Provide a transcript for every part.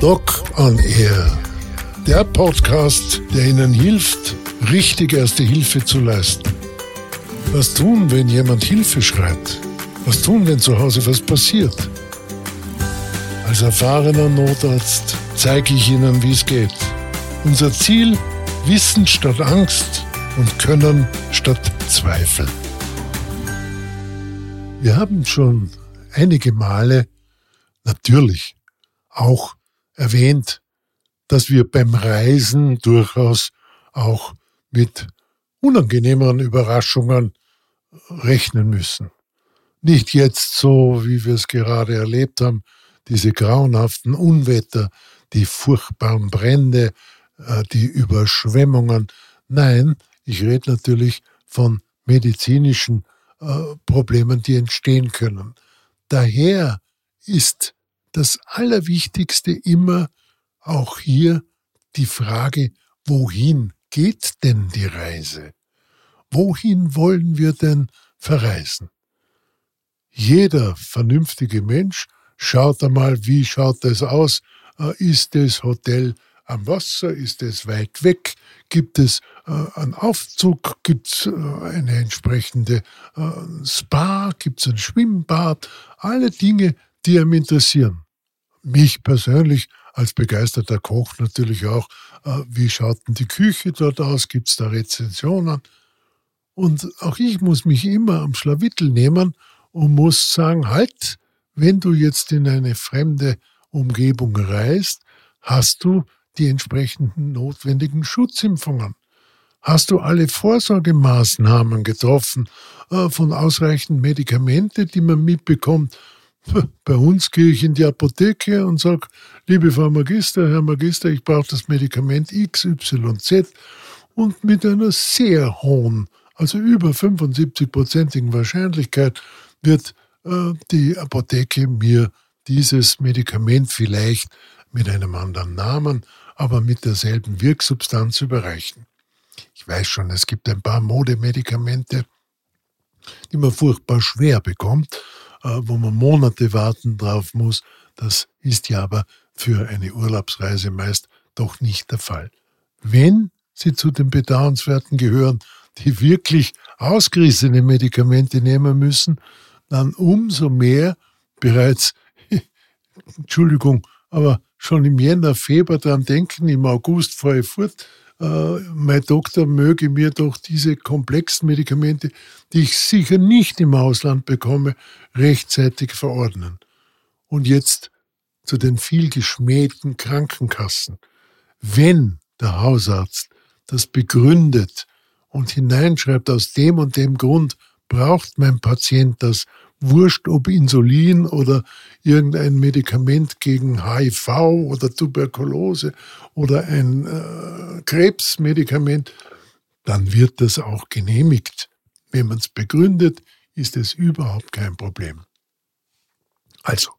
Doc on Air. Der Podcast, der Ihnen hilft, richtig erste Hilfe zu leisten. Was tun, wenn jemand Hilfe schreit? Was tun, wenn zu Hause was passiert? Als erfahrener Notarzt zeige ich Ihnen, wie es geht. Unser Ziel, Wissen statt Angst und Können statt Zweifel. Wir haben schon einige Male natürlich auch erwähnt, dass wir beim Reisen durchaus auch mit unangenehmeren Überraschungen rechnen müssen. Nicht jetzt so, wie wir es gerade erlebt haben, diese grauenhaften Unwetter, die furchtbaren Brände, äh, die Überschwemmungen. Nein, ich rede natürlich von medizinischen äh, Problemen, die entstehen können. Daher ist das Allerwichtigste immer auch hier die Frage, wohin geht denn die Reise? Wohin wollen wir denn verreisen? Jeder vernünftige Mensch schaut einmal, wie schaut es aus? Äh, ist das Hotel am Wasser? Ist es weit weg? Gibt es äh, einen Aufzug? Gibt es äh, eine entsprechende Spa? Gibt es ein Schwimmbad? Alle Dinge, die einem interessieren. Mich persönlich als begeisterter Koch natürlich auch. Äh, wie schaut denn die Küche dort aus? Gibt es da Rezensionen? Und auch ich muss mich immer am Schlawittel nehmen und muss sagen, halt, wenn du jetzt in eine fremde Umgebung reist, hast du die entsprechenden notwendigen Schutzimpfungen? Hast du alle Vorsorgemaßnahmen getroffen äh, von ausreichend Medikamente, die man mitbekommt? Bei uns gehe ich in die Apotheke und sage, liebe Frau Magister, Herr Magister, ich brauche das Medikament XYZ und mit einer sehr hohen, also über 75-prozentigen Wahrscheinlichkeit wird äh, die Apotheke mir dieses Medikament vielleicht mit einem anderen Namen, aber mit derselben Wirksubstanz überreichen. Ich weiß schon, es gibt ein paar Modemedikamente, die man furchtbar schwer bekommt, wo man Monate warten drauf muss. Das ist ja aber für eine Urlaubsreise meist doch nicht der Fall. Wenn Sie zu den Bedauernswerten gehören, die wirklich ausgerissene Medikamente nehmen müssen, dann umso mehr bereits, Entschuldigung, aber schon im Jänner, Februar daran denken, im August fahre ich fort, äh, mein Doktor möge mir doch diese komplexen Medikamente, die ich sicher nicht im Ausland bekomme, rechtzeitig verordnen. Und jetzt zu den viel geschmähten Krankenkassen. Wenn der Hausarzt das begründet und hineinschreibt, aus dem und dem Grund braucht mein Patient das, wurscht ob Insulin oder irgendein Medikament gegen HIV oder Tuberkulose oder ein äh, Krebsmedikament, dann wird das auch genehmigt. Wenn man es begründet, ist es überhaupt kein Problem. Also,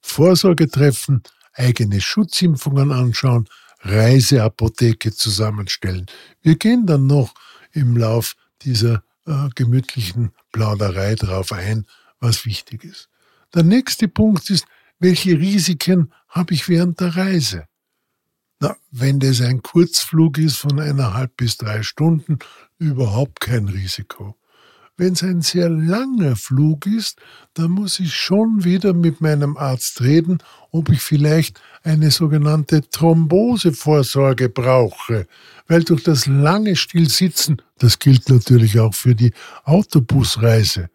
Vorsorge treffen, eigene Schutzimpfungen anschauen, Reiseapotheke zusammenstellen. Wir gehen dann noch im Lauf dieser äh, gemütlichen Plauderei drauf ein, was wichtig ist. Der nächste Punkt ist, welche Risiken habe ich während der Reise? Na, wenn das ein Kurzflug ist von eineinhalb bis drei Stunden, überhaupt kein Risiko. Wenn es ein sehr langer Flug ist, dann muss ich schon wieder mit meinem Arzt reden, ob ich vielleicht eine sogenannte Thrombosevorsorge brauche, weil durch das lange Stillsitzen, das gilt natürlich auch für die Autobusreise,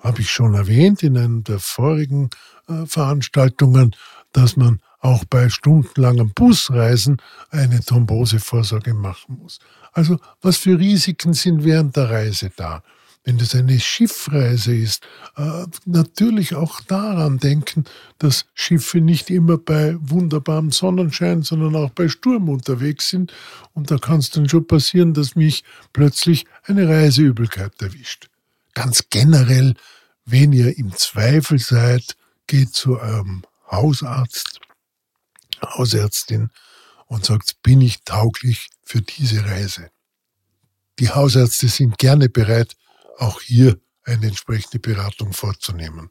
habe ich schon erwähnt in einer der vorigen äh, Veranstaltungen, dass man auch bei stundenlangen Busreisen eine Thrombosevorsorge machen muss. Also was für Risiken sind während der Reise da? wenn es eine Schiffreise ist, äh, natürlich auch daran denken, dass Schiffe nicht immer bei wunderbarem Sonnenschein, sondern auch bei Sturm unterwegs sind. Und da kann es dann schon passieren, dass mich plötzlich eine Reiseübelkeit erwischt. Ganz generell, wenn ihr im Zweifel seid, geht zu eurem Hausarzt, Hausärztin und sagt, bin ich tauglich für diese Reise. Die Hausärzte sind gerne bereit, auch hier eine entsprechende Beratung vorzunehmen.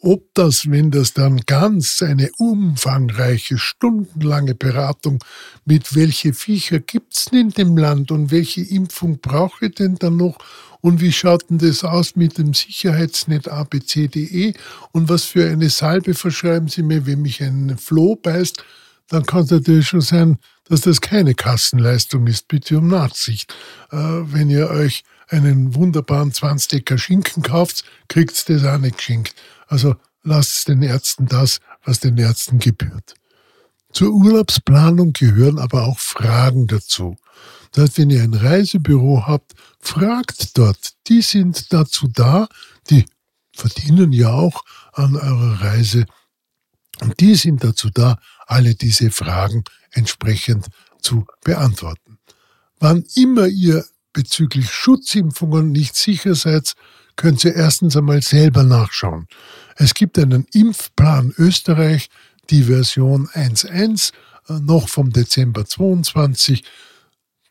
Ob das, wenn das dann ganz eine umfangreiche, stundenlange Beratung mit welche Viecher gibt's denn in dem Land und welche Impfung brauche ich denn dann noch und wie schaut denn das aus mit dem Sicherheitsnet ABCDE und was für eine Salbe verschreiben Sie mir, wenn mich ein Floh beißt, dann kann es natürlich schon sein, dass das keine Kassenleistung ist. Bitte um Nachsicht. Äh, wenn ihr euch einen wunderbaren 20 Schinken kauft, kriegt ihr das auch nicht geschenkt. Also lasst den Ärzten das, was den Ärzten gebührt. Zur Urlaubsplanung gehören aber auch Fragen dazu. Das heißt, wenn ihr ein Reisebüro habt, fragt dort. Die sind dazu da, die verdienen ja auch an eurer Reise. Und die sind dazu da, alle diese Fragen entsprechend zu beantworten. Wann immer ihr bezüglich Schutzimpfungen nicht sicher seid, könnt ihr erstens einmal selber nachschauen. Es gibt einen Impfplan Österreich, die Version 1.1, äh, noch vom Dezember 22.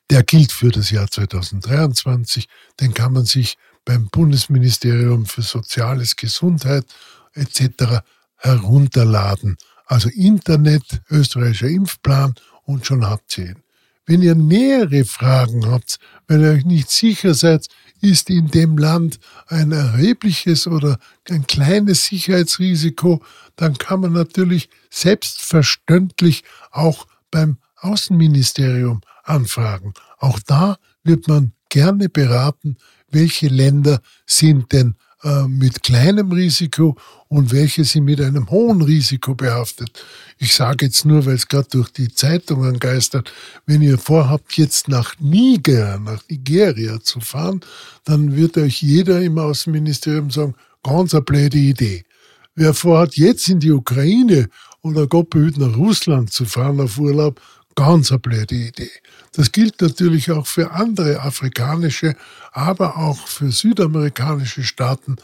Der gilt für das Jahr 2023. Den kann man sich beim Bundesministerium für Soziales, Gesundheit etc. herunterladen. Also Internet, österreichischer Impfplan und schon habt ihr ihn. Wenn ihr nähere Fragen habt, wenn ihr euch nicht sicher seid, ist in dem Land ein erhebliches oder ein kleines Sicherheitsrisiko, dann kann man natürlich selbstverständlich auch beim Außenministerium anfragen. Auch da wird man gerne beraten, welche Länder sind denn äh, mit kleinem Risiko und welche sind mit einem hohen Risiko behaftet. Ich sage jetzt nur, weil es gerade durch die Zeitungen geistert, wenn ihr vorhabt, jetzt nach Niger, nach Nigeria zu fahren, dann wird euch jeder im Außenministerium sagen, ganz eine blöde Idee. Wer vorhat, jetzt in die Ukraine oder Gott behüt nach Russland zu fahren auf Urlaub, ganz eine blöde Idee. Das gilt natürlich auch für andere afrikanische, aber auch für südamerikanische Staaten.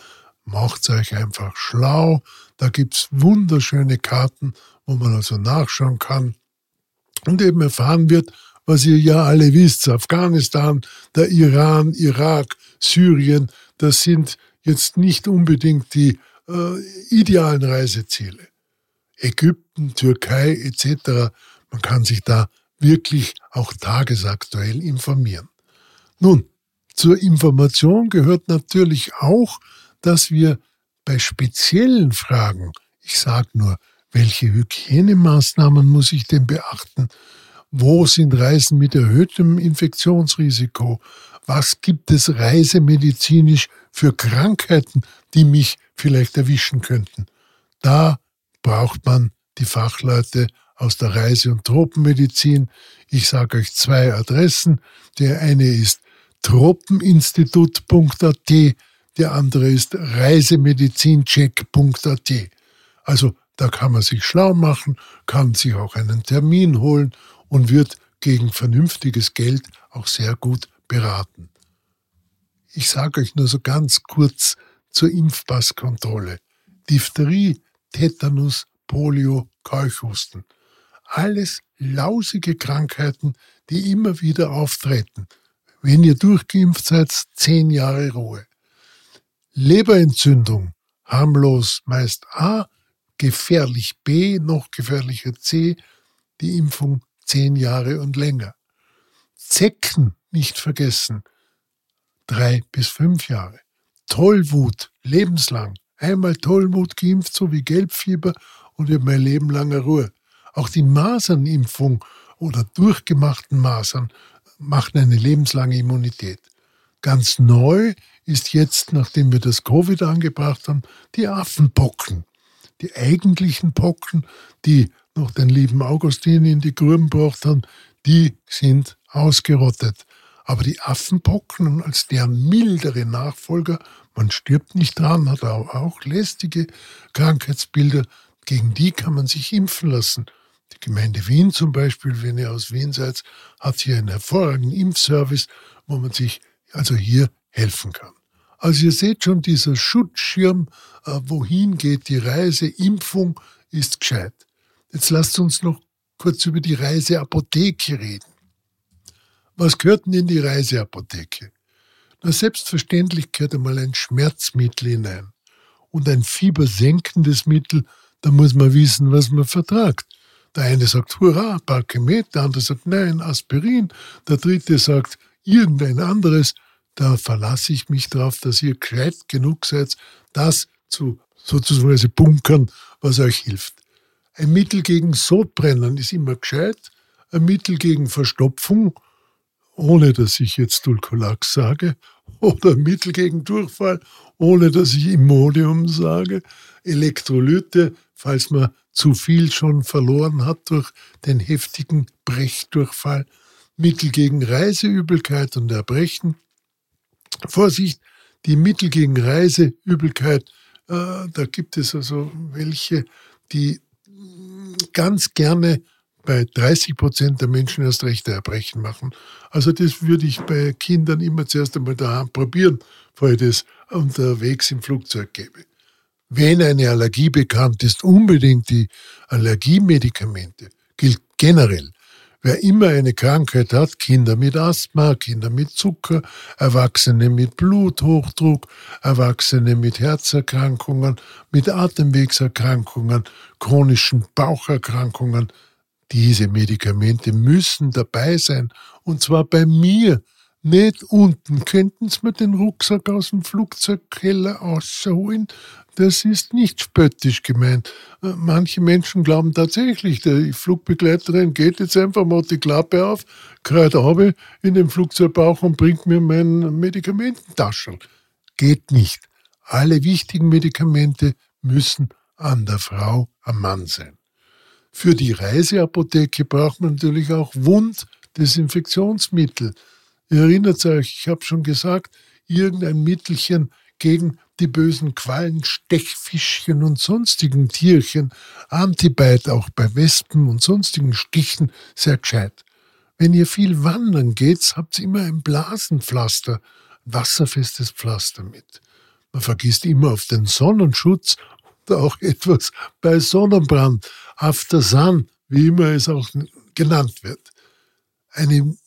Macht euch einfach schlau. Da gibt es wunderschöne Karten, wo man also nachschauen kann und eben erfahren wird, was ihr ja alle wisst. Afghanistan, der Iran, Irak, Syrien, das sind jetzt nicht unbedingt die äh, idealen Reiseziele. Ägypten, Türkei etc. Man kann sich da wirklich auch tagesaktuell informieren. Nun, zur Information gehört natürlich auch, dass wir bei speziellen Fragen, ich sage nur, welche Hygienemaßnahmen muss ich denn beachten? Wo sind Reisen mit erhöhtem Infektionsrisiko? Was gibt es reisemedizinisch für Krankheiten, die mich vielleicht erwischen könnten? Da braucht man die Fachleute aus der Reise- und Tropenmedizin. Ich sage euch zwei Adressen. Der eine ist tropeninstitut.at, der andere ist reisemedizincheck.at. Also da kann man sich schlau machen, kann sich auch einen Termin holen und wird gegen vernünftiges Geld auch sehr gut beraten. Ich sage euch nur so ganz kurz zur Impfpasskontrolle. Diphtherie, Tetanus, Polio, Keuchhusten alles lausige Krankheiten, die immer wieder auftreten. Wenn ihr durchgeimpft seid, zehn Jahre Ruhe. Leberentzündung, harmlos meist A, gefährlich B, noch gefährlicher C, die Impfung zehn Jahre und länger. Zecken nicht vergessen, drei bis fünf Jahre. Tollwut, lebenslang. Einmal Tollwut geimpft, so wie Gelbfieber und ihr mein Leben langer Ruhe. Auch die Masernimpfung oder durchgemachten Masern machen eine lebenslange Immunität. Ganz neu ist jetzt, nachdem wir das Covid angebracht haben, die Affenpocken. Die eigentlichen Pocken, die noch den lieben Augustin in die Gruben gebracht haben, die sind ausgerottet. Aber die Affenpocken als deren mildere Nachfolger, man stirbt nicht dran, hat auch lästige Krankheitsbilder, gegen die kann man sich impfen lassen. Die Gemeinde Wien zum Beispiel, wenn ihr aus Wien seid, hat hier einen hervorragenden Impfservice, wo man sich also hier helfen kann. Also ihr seht schon, dieser Schutzschirm, äh, wohin geht die Reise, Impfung ist gescheit. Jetzt lasst uns noch kurz über die Reiseapotheke reden. Was gehört denn in die Reiseapotheke? Na, selbstverständlich gehört einmal ein Schmerzmittel hinein. und ein fiebersenkendes Mittel, da muss man wissen, was man vertragt. Der eine sagt, hurra, Parkemet, der andere sagt, nein, Aspirin, der dritte sagt, irgendein anderes. Da verlasse ich mich darauf, dass ihr gescheit genug seid, das zu sozusagen bunkern, was euch hilft. Ein Mittel gegen Sodbrennen ist immer gescheit. Ein Mittel gegen Verstopfung, ohne dass ich jetzt Dulcolax sage, oder ein Mittel gegen Durchfall, ohne dass ich Imodium sage. Elektrolyte, falls man zu viel schon verloren hat durch den heftigen Brechdurchfall. Mittel gegen Reiseübelkeit und Erbrechen. Vorsicht, die Mittel gegen Reiseübelkeit, äh, da gibt es also welche, die ganz gerne bei 30 Prozent der Menschen erst rechte Erbrechen machen. Also das würde ich bei Kindern immer zuerst einmal daheim probieren, bevor ich das unterwegs im Flugzeug gebe. Wenn eine Allergie bekannt ist, unbedingt die Allergiemedikamente. Gilt generell. Wer immer eine Krankheit hat, Kinder mit Asthma, Kinder mit Zucker, Erwachsene mit Bluthochdruck, Erwachsene mit Herzerkrankungen, mit Atemwegserkrankungen, chronischen Baucherkrankungen, diese Medikamente müssen dabei sein. Und zwar bei mir, nicht unten. Könnten Sie mir den Rucksack aus dem Flugzeugkeller rausholen? Das ist nicht spöttisch gemeint. Äh, manche Menschen glauben tatsächlich, die Flugbegleiterin geht jetzt einfach mal die Klappe auf, kreit habe in den Flugzeugbauch und bringt mir mein Medikamententaschel. Geht nicht. Alle wichtigen Medikamente müssen an der Frau am Mann sein. Für die Reiseapotheke braucht man natürlich auch Wunddesinfektionsmittel. Ihr erinnert euch, ich habe schon gesagt, irgendein Mittelchen gegen die bösen Quallen, Stechfischchen und sonstigen Tierchen, Antibite auch bei Wespen und sonstigen Stichen, sehr gescheit. Wenn ihr viel wandern geht, habt ihr immer ein Blasenpflaster, wasserfestes Pflaster mit. Man vergisst immer auf den Sonnenschutz und auch etwas bei Sonnenbrand, After Sun, wie immer es auch genannt wird. Eine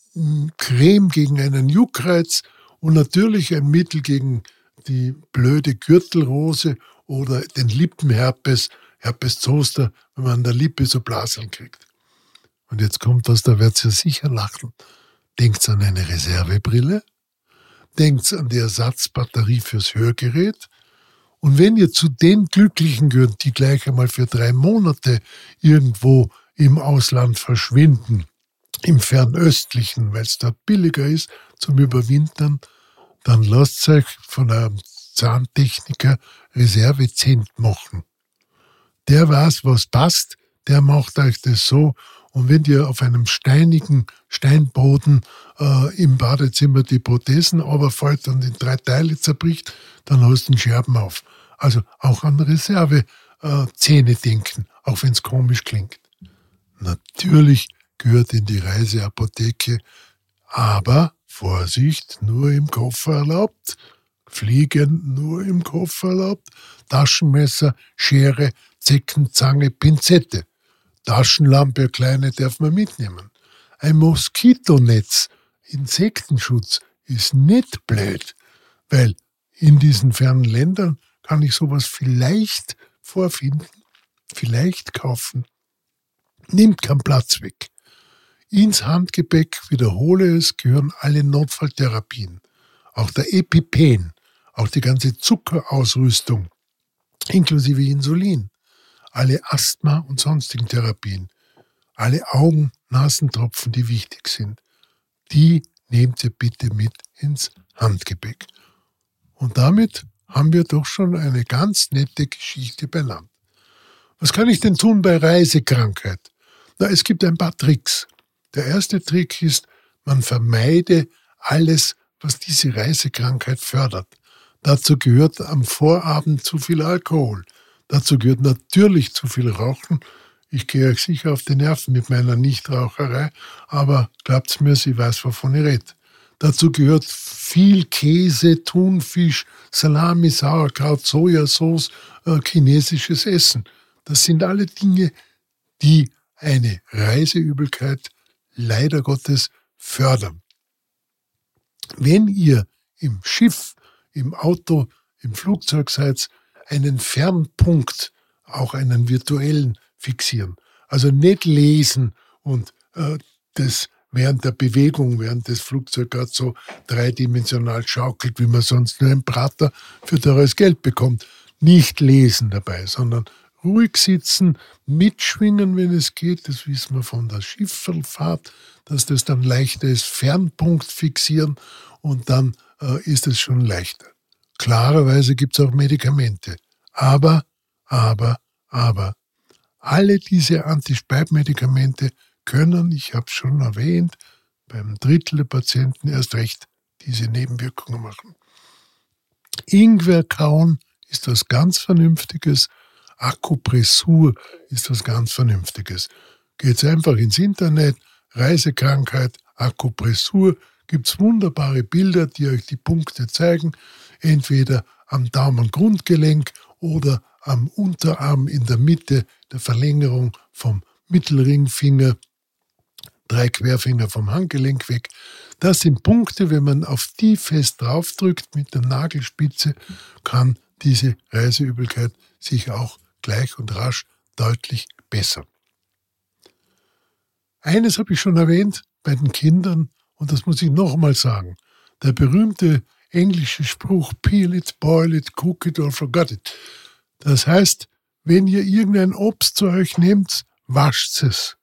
Creme gegen einen Juckreiz und natürlich ein Mittel gegen die blöde Gürtelrose oder den Lippenherpes, Herpes zoster, wenn man an der Lippe so Blaseln kriegt. Und jetzt kommt das, da wird ihr sicher lachen. Denkt an eine Reservebrille, denkt an die Ersatzbatterie fürs Hörgerät. Und wenn ihr zu den Glücklichen gehört, die gleich einmal für drei Monate irgendwo im Ausland verschwinden, im Fernöstlichen, weil es dort billiger ist zum Überwintern, dann lasst euch von einem Zahntechniker Reservezent machen. Der weiß, was passt, der macht euch das so. Und wenn ihr auf einem steinigen Steinboden äh, im Badezimmer die Prothesen überfällt und in drei Teile zerbricht, dann hast du einen Scherben auf. Also auch an Reservezähne äh, denken, auch wenn es komisch klingt. Natürlich gehört in die Reiseapotheke, aber Vorsicht, nur im Koffer erlaubt, Fliegen nur im Koffer erlaubt, Taschenmesser, Schere, Zeckenzange, Pinzette. Taschenlampe, kleine darf man mitnehmen. Ein Moskitonetz, Insektenschutz ist nicht blöd, weil in diesen fernen Ländern kann ich sowas vielleicht vorfinden, vielleicht kaufen. Nimmt keinen Platz weg. Ins Handgepäck, wiederhole es, gehören alle Notfalltherapien. Auch der EpiPen, auch die ganze Zuckerausrüstung, inklusive Insulin, alle Asthma- und sonstigen Therapien, alle Augen, Nasentropfen, die wichtig sind, die nehmt ihr bitte mit ins Handgepäck. Und damit haben wir doch schon eine ganz nette Geschichte benannt. Was kann ich denn tun bei Reisekrankheit? Na, es gibt ein paar Tricks. Der erste Trick ist, man vermeide alles, was diese Reisekrankheit fördert. Dazu gehört am Vorabend zu viel Alkohol. Dazu gehört natürlich zu viel Rauchen. Ich gehe euch sicher auf die Nerven mit meiner Nichtraucherei, aber glaubt's mir, sie weiß, wovon ich rede. Dazu gehört viel Käse, Thunfisch, Salami, Sauerkraut, Sojasauce, äh, chinesisches Essen. Das sind alle Dinge, die eine Reiseübelkeit leider Gottes fördern. Wenn ihr im Schiff, im Auto, im Flugzeug seid, einen Fernpunkt, auch einen virtuellen, fixieren. Also nicht lesen und äh, das während der Bewegung, während das Flugzeug gerade so dreidimensional schaukelt, wie man sonst nur ein Prater für teures Geld bekommt. Nicht lesen dabei, sondern ruhig sitzen, mitschwingen, wenn es geht. Das wissen wir von der Schifferfahrt, dass das dann leichter ist. Fernpunkt fixieren und dann äh, ist es schon leichter. Klarerweise gibt es auch Medikamente. Aber, aber, aber, alle diese Antispaltmedikamente können, ich habe es schon erwähnt, beim Drittel der Patienten erst recht diese Nebenwirkungen machen. Ingwer kauen ist was ganz Vernünftiges. Akupressur ist was ganz Vernünftiges. Geht einfach ins Internet, Reisekrankheit, Akupressur, gibt es wunderbare Bilder, die euch die Punkte zeigen, entweder am Daumengrundgelenk oder am Unterarm in der Mitte der Verlängerung vom Mittelringfinger drei Querfinger vom Handgelenk weg. Das sind Punkte, wenn man auf die fest draufdrückt mit der Nagelspitze, kann diese Reiseübelkeit sich auch gleich und rasch deutlich bessern. Eines habe ich schon erwähnt bei den Kindern, und das muss ich nochmal sagen. Der berühmte englische Spruch, peel it, boil it, cook it or forget it. Das heißt, wenn ihr irgendein Obst zu euch nehmt, wascht es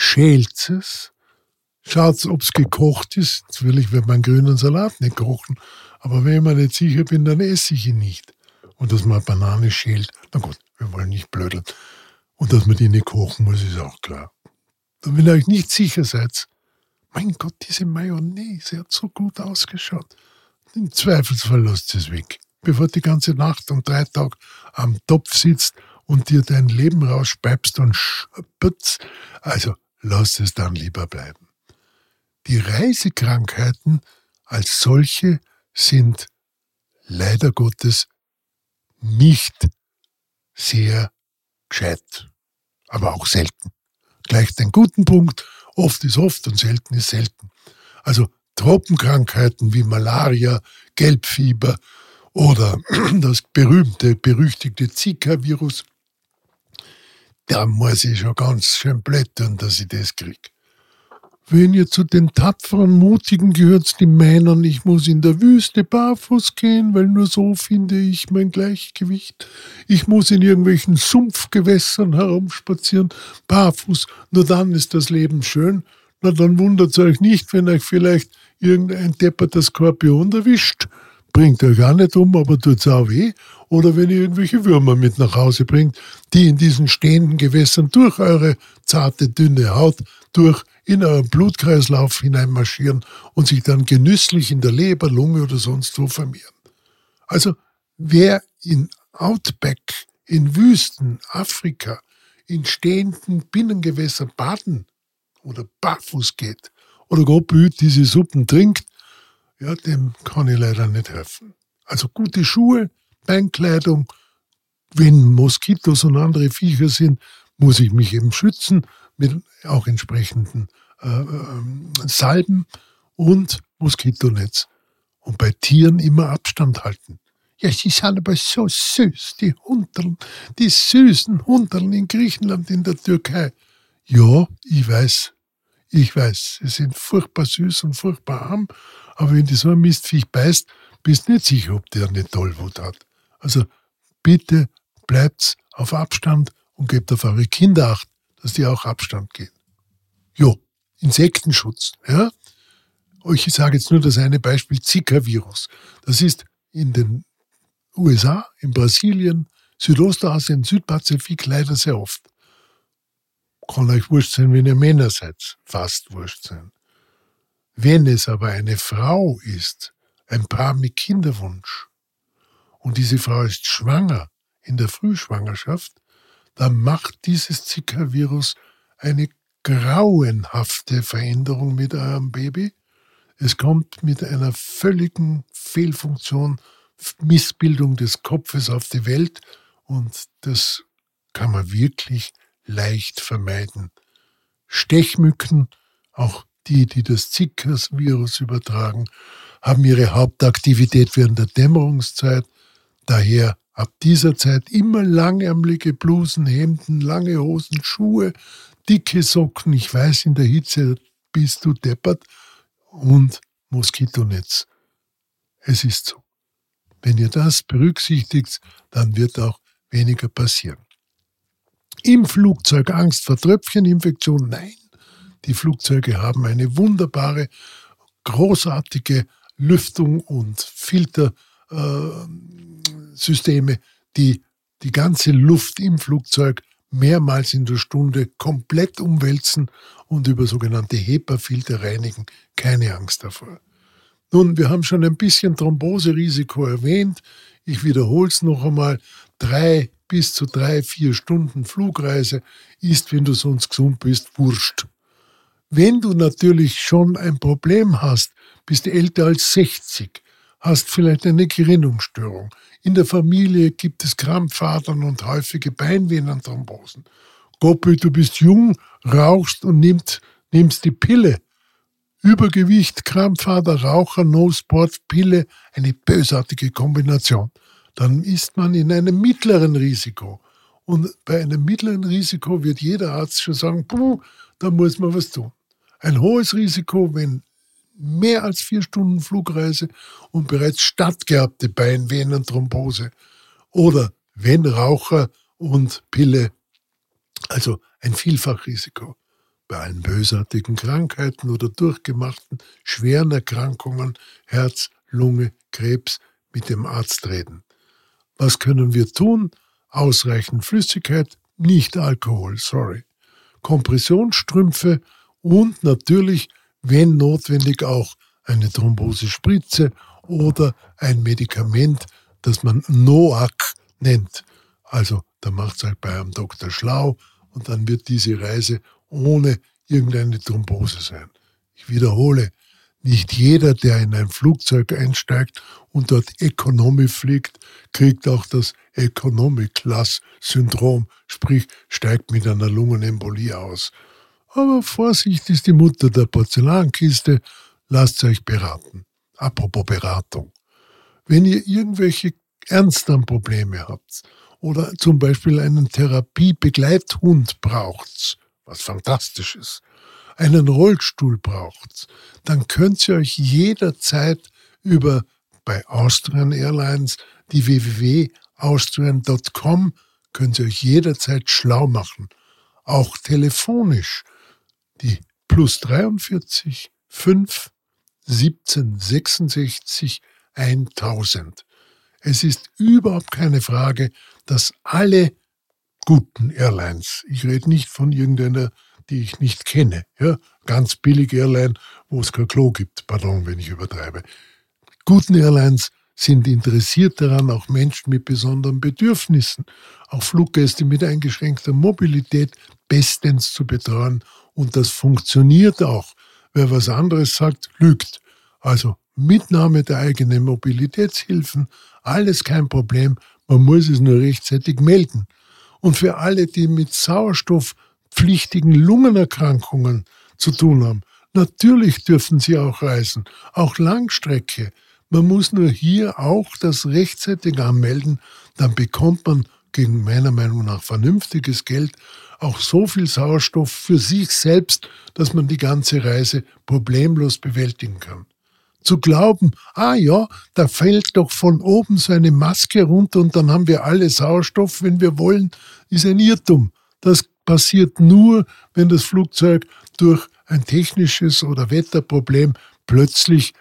schält es, schaut, ob es gekocht ist. Natürlich wird man grünen Salat nicht kochen, aber wenn ich mir nicht sicher bin, dann esse ich ihn nicht. Und dass man Banane schält, na gut, wir wollen nicht blödeln. Und dass man die nicht kochen muss, ist auch klar. Und wenn ihr euch nicht sicher seid, mein Gott, diese Mayonnaise hat so gut ausgeschaut. Im Zweifelsfall lasst es weg. Bevor die ganze Nacht und drei Tage am Topf sitzt und dir dein Leben rausspeibst und spützt. Also lass es dann lieber bleiben. Die Reisekrankheiten als solche sind leider Gottes nicht sehr gescheit, aber auch selten. Gleich den guten Punkt, oft ist oft und selten ist selten. Also Tropenkrankheiten wie Malaria, Gelbfieber oder das berühmte, berüchtigte Zika-Virus da muss ich schon ganz schön blättern, dass ich das kriege. Wenn ihr zu den tapferen, mutigen gehört, die meinen, ich muss in der Wüste barfuß gehen, weil nur so finde ich mein Gleichgewicht. Ich muss in irgendwelchen Sumpfgewässern herumspazieren, barfuß, nur dann ist das Leben schön. Na, dann wundert euch nicht, wenn euch vielleicht irgendein depperter Skorpion erwischt bringt euch auch nicht um, aber tut es auch weh. Oder wenn ihr irgendwelche Würmer mit nach Hause bringt, die in diesen stehenden Gewässern durch eure zarte, dünne Haut, durch in euren Blutkreislauf hineinmarschieren und sich dann genüsslich in der Leber, Lunge oder sonst wo vermehren. Also wer in Outback, in Wüsten, Afrika, in stehenden Binnengewässern baden oder barfuß geht oder Gott behüt diese Suppen trinkt, ja, dem kann ich leider nicht helfen. Also gute Schuhe, Beinkleidung. Wenn Moskitos und andere Viecher sind, muss ich mich eben schützen mit auch entsprechenden äh, äh, Salben und Moskitonetz. Und bei Tieren immer Abstand halten. Ja, sie sind aber so süß, die Hundeln, die süßen Hundeln in Griechenland, in der Türkei. Ja, ich weiß, ich weiß, sie sind furchtbar süß und furchtbar arm, aber wenn die so ein Mistviech beißt, bist du nicht sicher, ob der eine Tollwut hat. Also bitte bleibt auf Abstand und gebt auf eure Kinder Acht, dass die auch Abstand gehen. Jo, Insektenschutz. Ja? Ich sage jetzt nur das eine Beispiel, Zika-Virus. Das ist in den USA, in Brasilien, Südostasien, Südpazifik leider sehr oft. Kann euch wurscht sein, wenn ihr Männer seid. Fast wurscht sein. Wenn es aber eine Frau ist, ein Paar mit Kinderwunsch, und diese Frau ist schwanger in der Frühschwangerschaft, dann macht dieses Zika-Virus eine grauenhafte Veränderung mit eurem Baby. Es kommt mit einer völligen Fehlfunktion, Missbildung des Kopfes auf die Welt und das kann man wirklich leicht vermeiden. Stechmücken, auch die, die das Zika-Virus übertragen, haben ihre Hauptaktivität während der Dämmerungszeit. Daher ab dieser Zeit immer langärmelige Blusen, Hemden, lange Hosen, Schuhe, dicke Socken. Ich weiß, in der Hitze bist du deppert und Moskitonetz. Es ist so. Wenn ihr das berücksichtigt, dann wird auch weniger passieren. Im Flugzeug Angst vor Tröpfcheninfektion? Nein. Die Flugzeuge haben eine wunderbare, großartige Lüftung und Filtersysteme, die die ganze Luft im Flugzeug mehrmals in der Stunde komplett umwälzen und über sogenannte HEPA-Filter reinigen. Keine Angst davor. Nun, wir haben schon ein bisschen Thromboserisiko erwähnt. Ich wiederhole es noch einmal. Drei bis zu drei, vier Stunden Flugreise ist, wenn du sonst gesund bist, wurscht. Wenn du natürlich schon ein Problem hast, bist du älter als 60, hast vielleicht eine Gerinnungsstörung, in der Familie gibt es Krampfadern und häufige Beinvenenthrombosen. Goppel, du bist jung, rauchst und nimmst, nimmst die Pille. Übergewicht, Krampfader, Raucher, No-Sport, Pille, eine bösartige Kombination. Dann ist man in einem mittleren Risiko. Und bei einem mittleren Risiko wird jeder Arzt schon sagen, puh, da muss man was tun. Ein hohes Risiko, wenn mehr als vier Stunden Flugreise und bereits stattgehabte Beinvenenthrombose oder wenn Raucher und Pille, also ein Vielfachrisiko. Bei allen bösartigen Krankheiten oder durchgemachten schweren Erkrankungen, Herz, Lunge, Krebs, mit dem Arzt reden. Was können wir tun? Ausreichend Flüssigkeit, nicht Alkohol, sorry. Kompressionsstrümpfe und natürlich wenn notwendig auch eine Thrombosespritze oder ein Medikament, das man NOAC nennt. Also da macht es halt bei einem Doktor schlau und dann wird diese Reise ohne irgendeine Thrombose sein. Ich wiederhole, nicht jeder, der in ein Flugzeug einsteigt und dort Economy fliegt, kriegt auch das Economy Class Syndrom, sprich steigt mit einer Lungenembolie aus. Aber Vorsicht ist die Mutter der Porzellankiste, lasst euch beraten. Apropos Beratung. Wenn ihr irgendwelche ernsten Probleme habt oder zum Beispiel einen Therapiebegleithund braucht, was fantastisch ist, einen Rollstuhl braucht, dann könnt ihr euch jederzeit über bei Austrian Airlines die www.austrian.com könnt ihr euch jederzeit schlau machen, auch telefonisch die plus 43 5 17 66 1000. Es ist überhaupt keine Frage, dass alle guten Airlines, ich rede nicht von irgendeiner, die ich nicht kenne, ja, ganz billig Airline, wo es kein Klo gibt, pardon, wenn ich übertreibe. Guten Airlines sind interessiert daran, auch Menschen mit besonderen Bedürfnissen, auch Fluggäste mit eingeschränkter Mobilität bestens zu betreuen und das funktioniert auch. Wer was anderes sagt, lügt. Also Mitnahme der eigenen Mobilitätshilfen, alles kein Problem. Man muss es nur rechtzeitig melden. Und für alle, die mit sauerstoffpflichtigen Lungenerkrankungen zu tun haben, natürlich dürfen sie auch reisen, auch Langstrecke. Man muss nur hier auch das rechtzeitig anmelden, dann bekommt man gegen meiner Meinung nach vernünftiges Geld auch so viel Sauerstoff für sich selbst, dass man die ganze Reise problemlos bewältigen kann. Zu glauben, ah ja, da fällt doch von oben so eine Maske runter und dann haben wir alle Sauerstoff, wenn wir wollen, ist ein Irrtum. Das passiert nur, wenn das Flugzeug durch ein technisches oder Wetterproblem plötzlich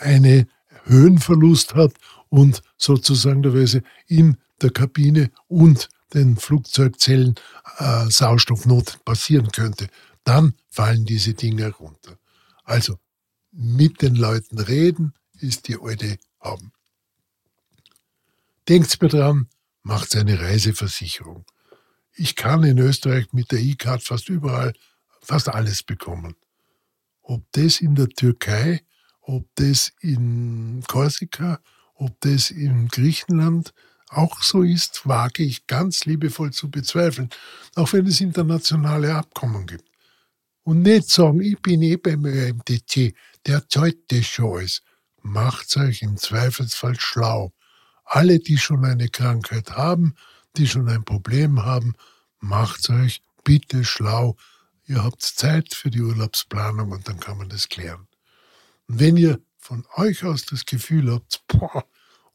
einen Höhenverlust hat und sozusagen in der Kabine und den Flugzeugzellen äh, Sauerstoffnot passieren könnte, dann fallen diese Dinge runter. Also mit den Leuten reden ist die alte haben. Denkt mir dran, macht eine Reiseversicherung. Ich kann in Österreich mit der E-Card fast überall fast alles bekommen. Ob das in der Türkei, ob das in Korsika, ob das in Griechenland, auch so ist, wage ich ganz liebevoll zu bezweifeln, auch wenn es internationale Abkommen gibt. Und nicht sagen, ich bin eh beim ÖMTC, der das schon alles. Macht euch im Zweifelsfall schlau. alle, die schon eine Krankheit haben, die schon ein Problem haben, macht euch bitte schlau. Ihr habt Zeit für die Urlaubsplanung und dann kann man das klären. Und wenn ihr von euch aus das Gefühl habt, boah,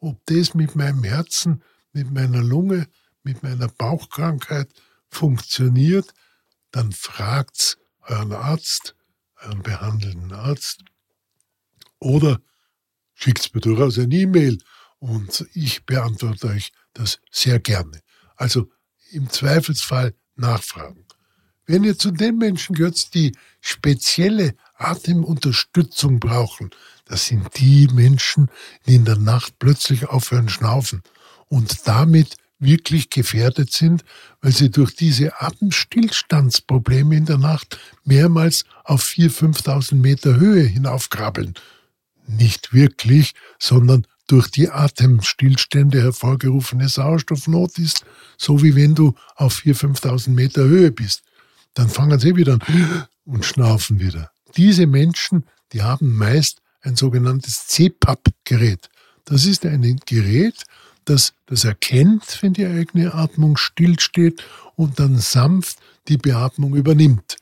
ob das mit meinem Herzen, mit meiner Lunge, mit meiner Bauchkrankheit funktioniert, dann fragt's euren Arzt, euren behandelnden Arzt oder schickt mir durchaus eine E-Mail und ich beantworte euch das sehr gerne. Also im Zweifelsfall nachfragen. Wenn ihr zu den Menschen gehört, die spezielle Atemunterstützung brauchen, das sind die Menschen, die in der Nacht plötzlich aufhören schnaufen und damit wirklich gefährdet sind, weil sie durch diese Atemstillstandsprobleme in der Nacht mehrmals auf 4.000, 5.000 Meter Höhe hinaufkrabbeln. Nicht wirklich, sondern durch die Atemstillstände hervorgerufene Sauerstoffnot ist, so wie wenn du auf 4.000, 5.000 Meter Höhe bist. Dann fangen sie wieder an und schnaufen wieder. Diese Menschen, die haben meist ein sogenanntes CPAP-Gerät. Das ist ein Gerät, das das erkennt, wenn die eigene Atmung stillsteht und dann sanft die Beatmung übernimmt.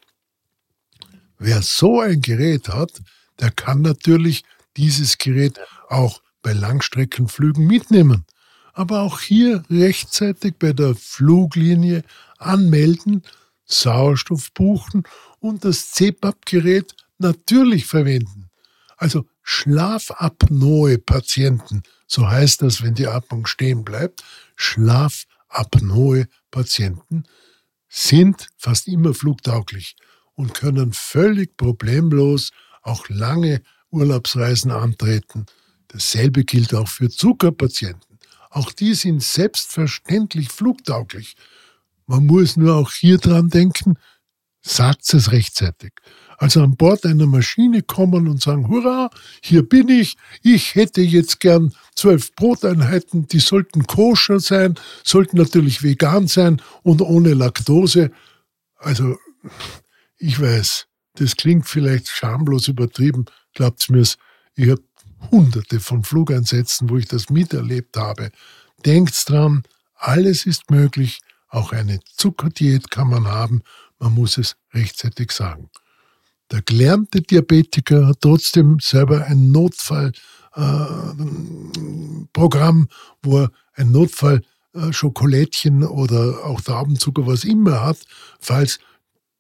Wer so ein Gerät hat, der kann natürlich dieses Gerät auch bei Langstreckenflügen mitnehmen. Aber auch hier rechtzeitig bei der Fluglinie anmelden, Sauerstoff buchen und das CPAP-Gerät natürlich verwenden. Also Schlafapnoe-Patienten, so heißt das, wenn die Atmung stehen bleibt, Schlafapnoe-Patienten sind fast immer flugtauglich und können völlig problemlos auch lange Urlaubsreisen antreten. Dasselbe gilt auch für Zuckerpatienten. Auch die sind selbstverständlich flugtauglich. Man muss nur auch hier dran denken, sagt es rechtzeitig. Also an Bord einer Maschine kommen und sagen, hurra, hier bin ich, ich hätte jetzt gern zwölf Broteinheiten, die sollten koscher sein, sollten natürlich vegan sein und ohne Laktose. Also, ich weiß, das klingt vielleicht schamlos übertrieben, glaubt's mir's, ich habe hunderte von Flugeinsätzen, wo ich das miterlebt habe. Denkt dran, alles ist möglich, auch eine Zuckerdiät kann man haben, man muss es rechtzeitig sagen. Der gelernte Diabetiker hat trotzdem selber ein Notfallprogramm, äh, wo er ein Notfall äh, Schokolädchen oder auch Traubenzucker, was immer hat, falls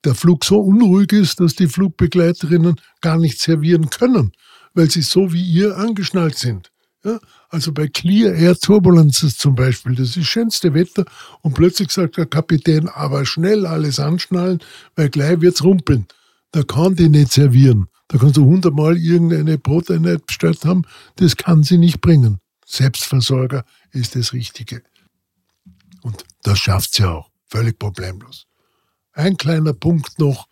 der Flug so unruhig ist, dass die Flugbegleiterinnen gar nicht servieren können, weil sie so wie ihr angeschnallt sind. Ja, also bei Clear Air Turbulences zum Beispiel, das ist das schönste Wetter und plötzlich sagt der Kapitän, aber schnell alles anschnallen, weil gleich wird's rumpeln. Da kann die nicht servieren. Da kannst du hundertmal irgendeine Broteinheit bestellt haben, das kann sie nicht bringen. Selbstversorger ist das Richtige. Und das schafft sie auch, völlig problemlos. Ein kleiner Punkt noch,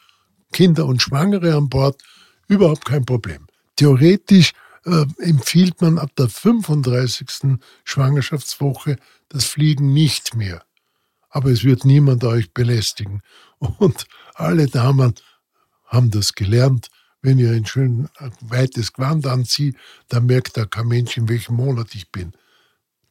Kinder und Schwangere an Bord, überhaupt kein Problem. Theoretisch äh, empfiehlt man ab der 35. Schwangerschaftswoche das Fliegen nicht mehr. Aber es wird niemand euch belästigen. Und alle Damen haben das gelernt. Wenn ihr ein schön weites Gewand anzieht, dann merkt da kein Mensch, in welchem Monat ich bin.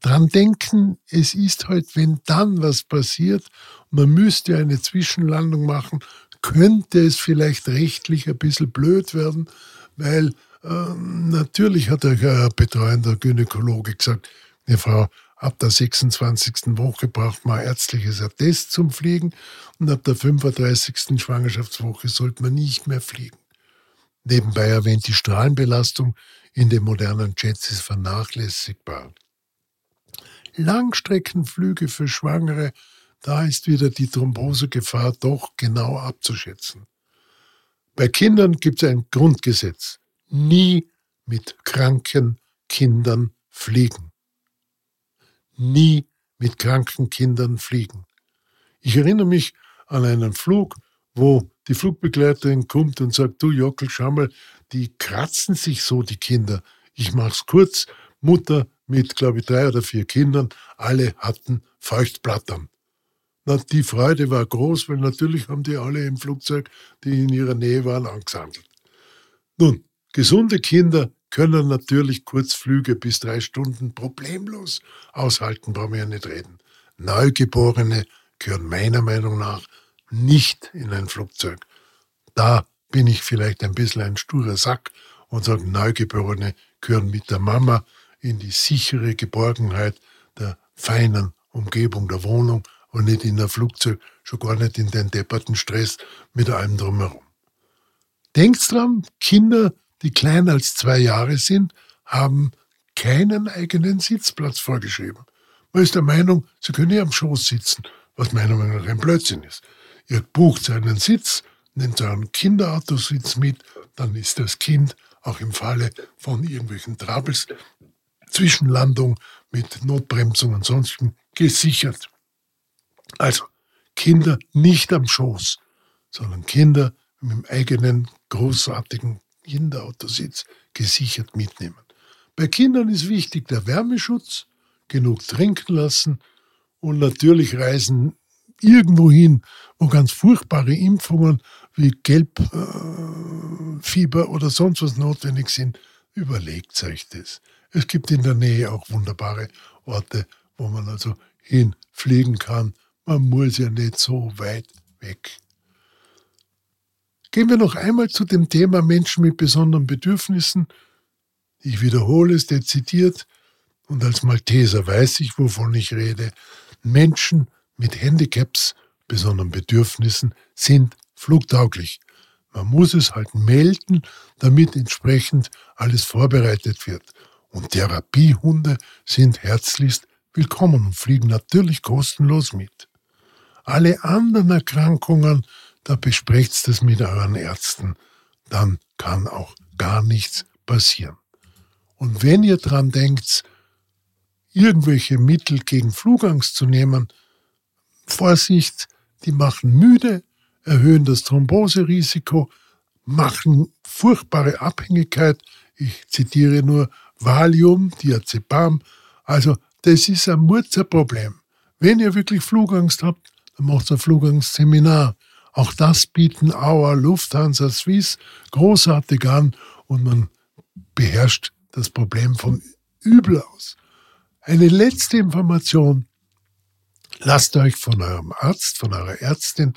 Dran denken, es ist halt, wenn dann was passiert, man müsste eine Zwischenlandung machen, könnte es vielleicht rechtlich ein bisschen blöd werden, weil ähm, natürlich hat der betreuender Gynäkologe gesagt, eine Frau, ab der 26. Woche braucht man ärztliches Attest zum Fliegen und ab der 35. Schwangerschaftswoche sollte man nicht mehr fliegen. Nebenbei erwähnt, die Strahlenbelastung in den modernen Jets ist vernachlässigbar. Langstreckenflüge für Schwangere, da ist wieder die Thrombosegefahr doch genau abzuschätzen. Bei Kindern gibt es ein Grundgesetz nie mit kranken Kindern fliegen. Nie mit kranken Kindern fliegen. Ich erinnere mich an einen Flug, wo die Flugbegleiterin kommt und sagt, du Jockel, schau mal, die kratzen sich so, die Kinder. Ich mach's kurz. Mutter mit, glaube ich, drei oder vier Kindern, alle hatten Feuchtblattern. Na, die Freude war groß, weil natürlich haben die alle im Flugzeug, die in ihrer Nähe waren, angesammelt. Nun, Gesunde Kinder können natürlich Kurzflüge bis drei Stunden problemlos aushalten, brauchen wir ja nicht reden. Neugeborene gehören meiner Meinung nach nicht in ein Flugzeug. Da bin ich vielleicht ein bisschen ein sturer Sack und sage, Neugeborene gehören mit der Mama in die sichere Geborgenheit der feinen Umgebung der Wohnung und nicht in ein Flugzeug, schon gar nicht in den depperten Stress mit allem drumherum. Denkt dran, Kinder, die kleiner als zwei Jahre sind, haben keinen eigenen Sitzplatz vorgeschrieben. Man ist der Meinung, sie können ja am Schoß sitzen, was meiner Meinung nach ein Blödsinn ist. Ihr bucht einen Sitz, nimmt euren Kinderautositz mit, dann ist das Kind auch im Falle von irgendwelchen Troubles, Zwischenlandung mit Notbremsung und sonstigen gesichert. Also Kinder nicht am Schoß, sondern Kinder mit dem eigenen großartigen Kinderautositz gesichert mitnehmen. Bei Kindern ist wichtig der Wärmeschutz, genug trinken lassen und natürlich reisen irgendwo hin, wo ganz furchtbare Impfungen wie Gelbfieber äh, oder sonst was notwendig sind. Überlegt euch das. Es gibt in der Nähe auch wunderbare Orte, wo man also hinfliegen kann. Man muss ja nicht so weit weg. Gehen wir noch einmal zu dem Thema Menschen mit besonderen Bedürfnissen. Ich wiederhole es dezidiert und als Malteser weiß ich, wovon ich rede. Menschen mit Handicaps, besonderen Bedürfnissen, sind flugtauglich. Man muss es halt melden, damit entsprechend alles vorbereitet wird. Und Therapiehunde sind herzlichst willkommen und fliegen natürlich kostenlos mit. Alle anderen Erkrankungen, da besprecht das mit euren Ärzten, dann kann auch gar nichts passieren. Und wenn ihr dran denkt, irgendwelche Mittel gegen Flugangst zu nehmen, Vorsicht, die machen müde, erhöhen das Thromboserisiko, machen furchtbare Abhängigkeit. Ich zitiere nur Valium, Diazepam. Also das ist ein Murzerproblem. Wenn ihr wirklich Flugangst habt, dann macht ein Flugangstseminar. Auch das bieten Auer, Lufthansa, Swiss großartig an und man beherrscht das Problem von übel aus. Eine letzte Information. Lasst euch von eurem Arzt, von eurer Ärztin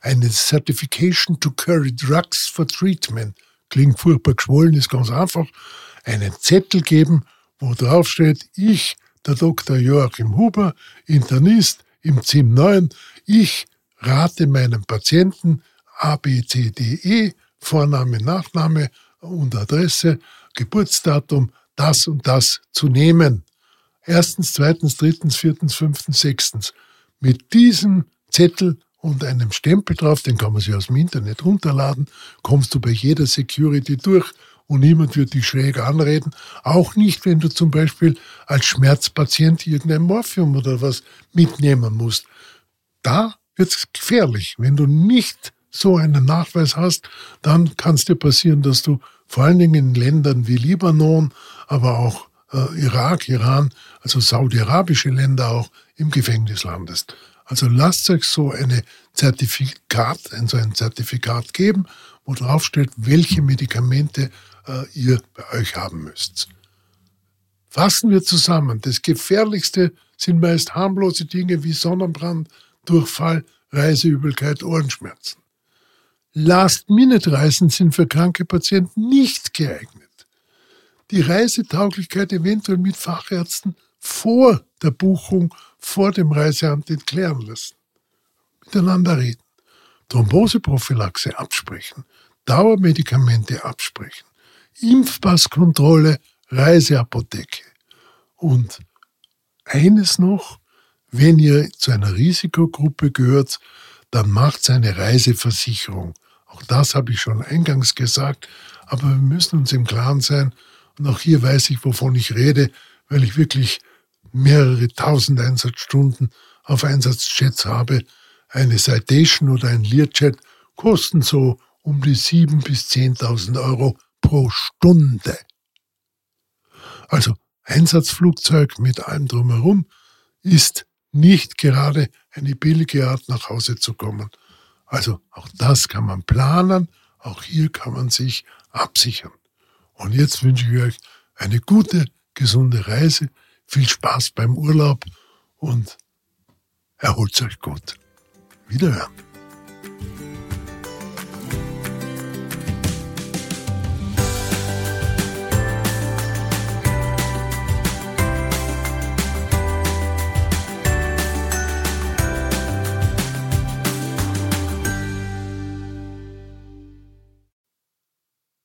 eine Certification to Carry Drugs for Treatment, klingt furchtbar geschwollen, ist ganz einfach, einen Zettel geben, wo drauf steht, ich, der Dr. Joachim Huber, Internist im ZIM 9, ich rate meinem Patienten A, B, C, D, E, Vorname, Nachname und Adresse, Geburtsdatum, das und das zu nehmen. Erstens, zweitens, drittens, viertens, fünftens, sechstens. Mit diesem Zettel und einem Stempel drauf, den kann man sich aus dem Internet runterladen, kommst du bei jeder Security durch und niemand wird dich schräg anreden. Auch nicht, wenn du zum Beispiel als Schmerzpatient irgendein Morphium oder was mitnehmen musst. Da wird es gefährlich. Wenn du nicht so einen Nachweis hast, dann kann es dir passieren, dass du vor allen Dingen in Ländern wie Libanon, aber auch äh, Irak, Iran, also saudi-arabische Länder auch im Gefängnis landest. Also lasst euch so eine Zertifikat, so ein Zertifikat geben, wo drauf steht, welche Medikamente äh, ihr bei euch haben müsst. Fassen wir zusammen. Das Gefährlichste sind meist harmlose Dinge wie Sonnenbrand, Durchfall, Reiseübelkeit, Ohrenschmerzen. Last-Minute-Reisen sind für kranke Patienten nicht geeignet. Die Reisetauglichkeit eventuell mit Fachärzten vor der Buchung, vor dem Reiseamt entklären lassen. Miteinander reden. Thromboseprophylaxe absprechen. Dauermedikamente absprechen. Impfpasskontrolle, Reiseapotheke. Und eines noch, wenn ihr zu einer Risikogruppe gehört, dann macht eine Reiseversicherung. Auch das habe ich schon eingangs gesagt, aber wir müssen uns im Klaren sein, und auch hier weiß ich, wovon ich rede, weil ich wirklich mehrere tausend Einsatzstunden auf Einsatzjets habe. Eine Citation oder ein Learjet kosten so um die 7.000 bis 10.000 Euro pro Stunde. Also Einsatzflugzeug mit allem drumherum ist nicht gerade eine billige Art, nach Hause zu kommen. Also auch das kann man planen, auch hier kann man sich absichern. Und jetzt wünsche ich euch eine gute, gesunde Reise, viel Spaß beim Urlaub und erholt euch gut. Wiederhören.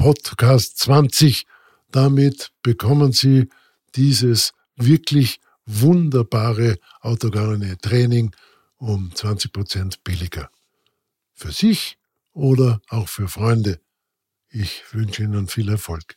Podcast 20. Damit bekommen Sie dieses wirklich wunderbare autogene Training um 20 Prozent billiger. Für sich oder auch für Freunde. Ich wünsche Ihnen viel Erfolg.